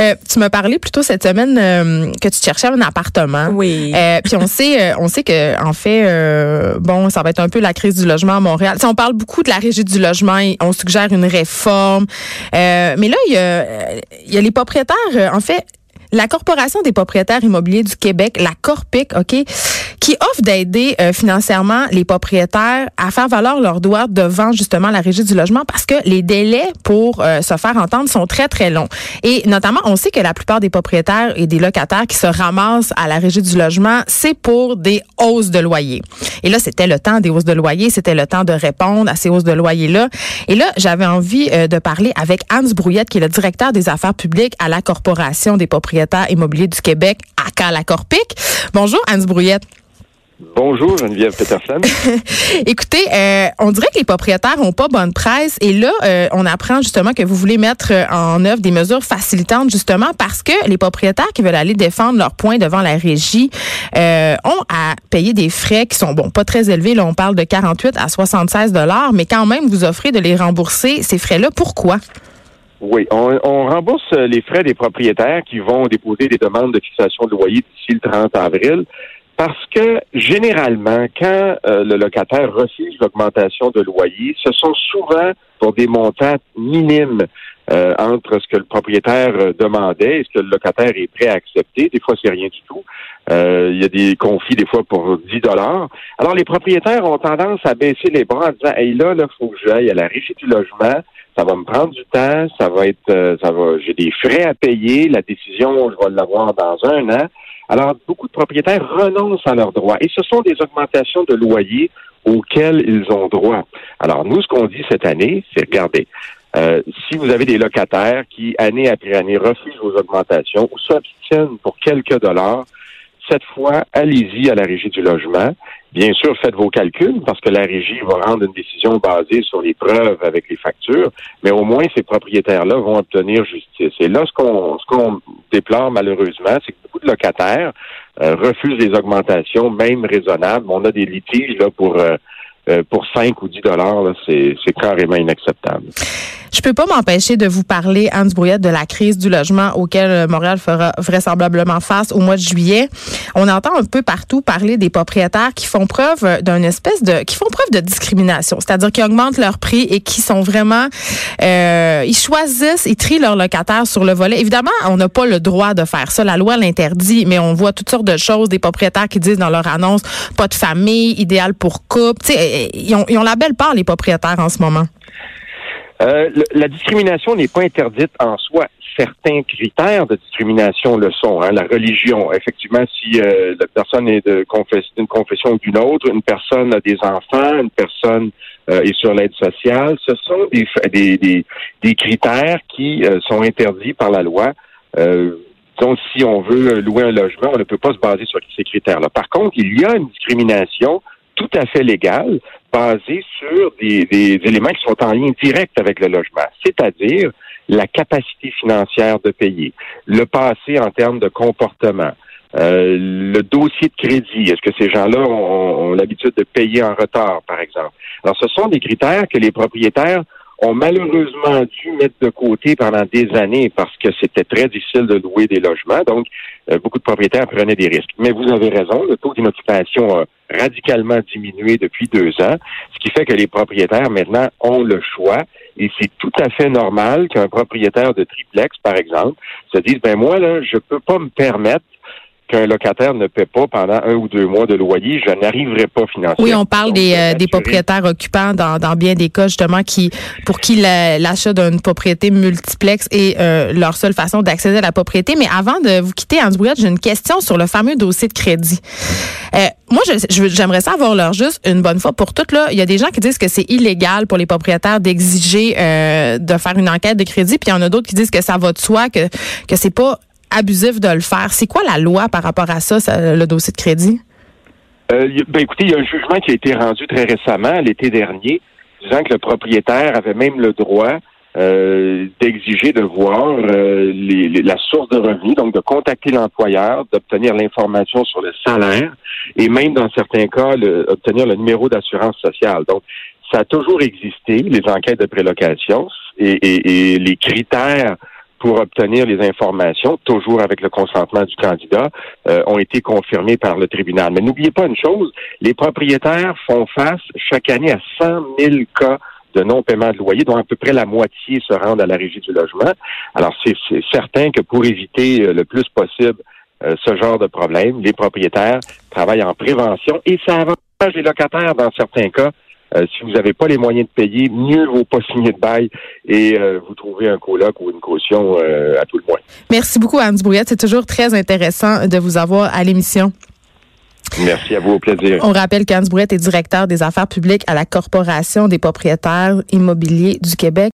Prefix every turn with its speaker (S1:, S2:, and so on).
S1: Euh, tu m'as parlé plutôt cette semaine euh, que tu cherchais un appartement.
S2: Oui.
S1: Euh, puis on sait, on sait que en fait, bon, ça va être un peu la crise du logement à Montréal. on parle beaucoup de la régie du logement. On suggère une réforme. mais là, il y a, il y a les propriétaires. En fait, la Corporation des propriétaires immobiliers du Québec, la Corpic, OK, qui offre d'aider euh, financièrement les propriétaires à faire valoir leurs droits devant justement la régie du logement parce que les délais pour euh, se faire entendre sont très, très longs. Et notamment, on sait que la plupart des propriétaires et des locataires qui se ramassent à la régie du logement, c'est pour des hausses de loyer. Et là, c'était le temps des hausses de loyer, c'était le temps de répondre à ces hausses de loyer-là. Et là, j'avais envie euh, de parler avec Hans Brouillette, qui est le directeur des affaires publiques à la Corporation des propriétaires immobilier du Québec, à la Corpic. Bonjour, Anne Brouillette.
S3: Bonjour Geneviève Peterson.
S1: Écoutez, euh, on dirait que les propriétaires ont pas bonne presse et là, euh, on apprend justement que vous voulez mettre en œuvre des mesures facilitantes justement parce que les propriétaires qui veulent aller défendre leurs points devant la régie euh, ont à payer des frais qui sont bon pas très élevés. Là, on parle de 48 à 76 dollars, mais quand même vous offrez de les rembourser ces frais-là. Pourquoi?
S3: Oui, on, rembourse les frais des propriétaires qui vont déposer des demandes de fixation de loyer d'ici le 30 avril. Parce que généralement, quand euh, le locataire refuse l'augmentation de loyer, ce sont souvent pour des montants minimes euh, entre ce que le propriétaire euh, demandait et ce que le locataire est prêt à accepter. Des fois, c'est rien du tout. Il y a des conflits des fois pour 10 dollars. Alors, les propriétaires ont tendance à baisser les bras en disant Hey là, il faut que j'aille à la régie du logement ça va me prendre du temps, ça va être, euh, ça va, j'ai des frais à payer, la décision, je vais l'avoir dans un an. Alors, beaucoup de propriétaires renoncent à leurs droits et ce sont des augmentations de loyer auxquelles ils ont droit. Alors, nous, ce qu'on dit cette année, c'est regardez, euh, si vous avez des locataires qui, année après année, refusent vos augmentations ou s'abstiennent pour quelques dollars, cette fois, allez-y à la régie du logement. Bien sûr, faites vos calculs parce que la régie va rendre une décision basée sur les preuves avec les factures, mais au moins ces propriétaires-là vont obtenir justice. Et là, ce qu'on ce qu'on déplore malheureusement, c'est que beaucoup de locataires euh, refusent les augmentations, même raisonnables. On a des litiges là pour euh, euh, pour 5 ou 10 dollars, c'est carrément inacceptable.
S1: Je peux pas m'empêcher de vous parler, Hans Brouillette, de la crise du logement auquel euh, Montréal fera vraisemblablement face au mois de juillet. On entend un peu partout parler des propriétaires qui font preuve d'une espèce de, qui font preuve de discrimination, c'est-à-dire qui augmentent leur prix et qui sont vraiment, euh, ils choisissent, ils trient leurs locataires sur le volet. Évidemment, on n'a pas le droit de faire ça, la loi l'interdit, mais on voit toutes sortes de choses, des propriétaires qui disent dans leur annonce, pas de famille, idéal pour couple. Ils ont, ils ont la belle part les propriétaires en ce moment.
S3: Euh, la discrimination n'est pas interdite en soi. Certains critères de discrimination le sont. Hein. La religion, effectivement, si euh, la personne est de d'une confession ou d'une autre, une personne a des enfants, une personne euh, est sur l'aide sociale, ce sont des, des, des, critères qui sont interdits par la loi. donc, si on veut louer un logement, on ne peut pas se baser sur ces critères-là. Par contre, il y a une discrimination tout à fait légale basé sur des, éléments qui sont en lien direct avec le logement, c'est-à-dire la capacité financière de payer, le passé en termes de comportement, euh, le dossier de crédit. Est-ce que ces gens-là ont, l'habitude de payer en retard, par exemple? Alors, ce sont des critères que les propriétaires ont malheureusement dû mettre de côté pendant des années parce que c'était très difficile de louer des logements. Donc, euh, beaucoup de propriétaires prenaient des risques. Mais vous avez raison, le taux d'inoccupation a radicalement diminué depuis deux ans, ce qui fait que les propriétaires maintenant ont le choix et c'est tout à fait normal qu'un propriétaire de triplex, par exemple, se dise, ben moi, là, je peux pas me permettre qu'un locataire ne paie pas pendant un ou deux mois de loyer, je n'arriverai pas financièrement.
S1: Oui, on parle des, euh, des, propriétaires occupants dans, dans, bien des cas, justement, qui pour qui l'achat d'une propriété multiplex est euh, leur seule façon d'accéder à la propriété. Mais avant de vous quitter, Brouillette, j'ai une question sur le fameux dossier de crédit. Euh, moi, j'aimerais savoir leur juste une bonne fois pour toutes. Là, il y a des gens qui disent que c'est illégal pour les propriétaires d'exiger de faire une enquête de crédit, puis il y en a d'autres qui disent que ça va de soi, que que c'est pas abusif de le faire. C'est quoi la loi par rapport à ça, le dossier de crédit?
S3: Euh, ben écoutez, il y a un jugement qui a été rendu très récemment, l'été dernier, disant que le propriétaire avait même le droit euh, d'exiger de voir euh, la source de revenus, donc de contacter l'employeur, d'obtenir l'information sur le salaire et même dans certains cas obtenir le numéro d'assurance sociale. Donc, ça a toujours existé, les enquêtes de prélocation et les critères pour obtenir les informations, toujours avec le consentement du candidat, euh, ont été confirmées par le tribunal. Mais n'oubliez pas une chose, les propriétaires font face chaque année à 100 000 cas de non-paiement de loyer, dont à peu près la moitié se rendent à la régie du logement. Alors, c'est certain que pour éviter euh, le plus possible euh, ce genre de problème, les propriétaires travaillent en prévention et ça avantage les locataires dans certains cas. Euh, si vous n'avez pas les moyens de payer, mieux vaut pas signer de bail et vous trouvez un coloc ou une caution à tout le moins.
S1: Merci beaucoup, Anne Brouillette. C'est toujours très intéressant de vous avoir à l'émission.
S3: Merci à vous, au plaisir.
S1: On rappelle qu'Anne Brouillette est directeur des affaires publiques à la Corporation des propriétaires immobiliers du Québec.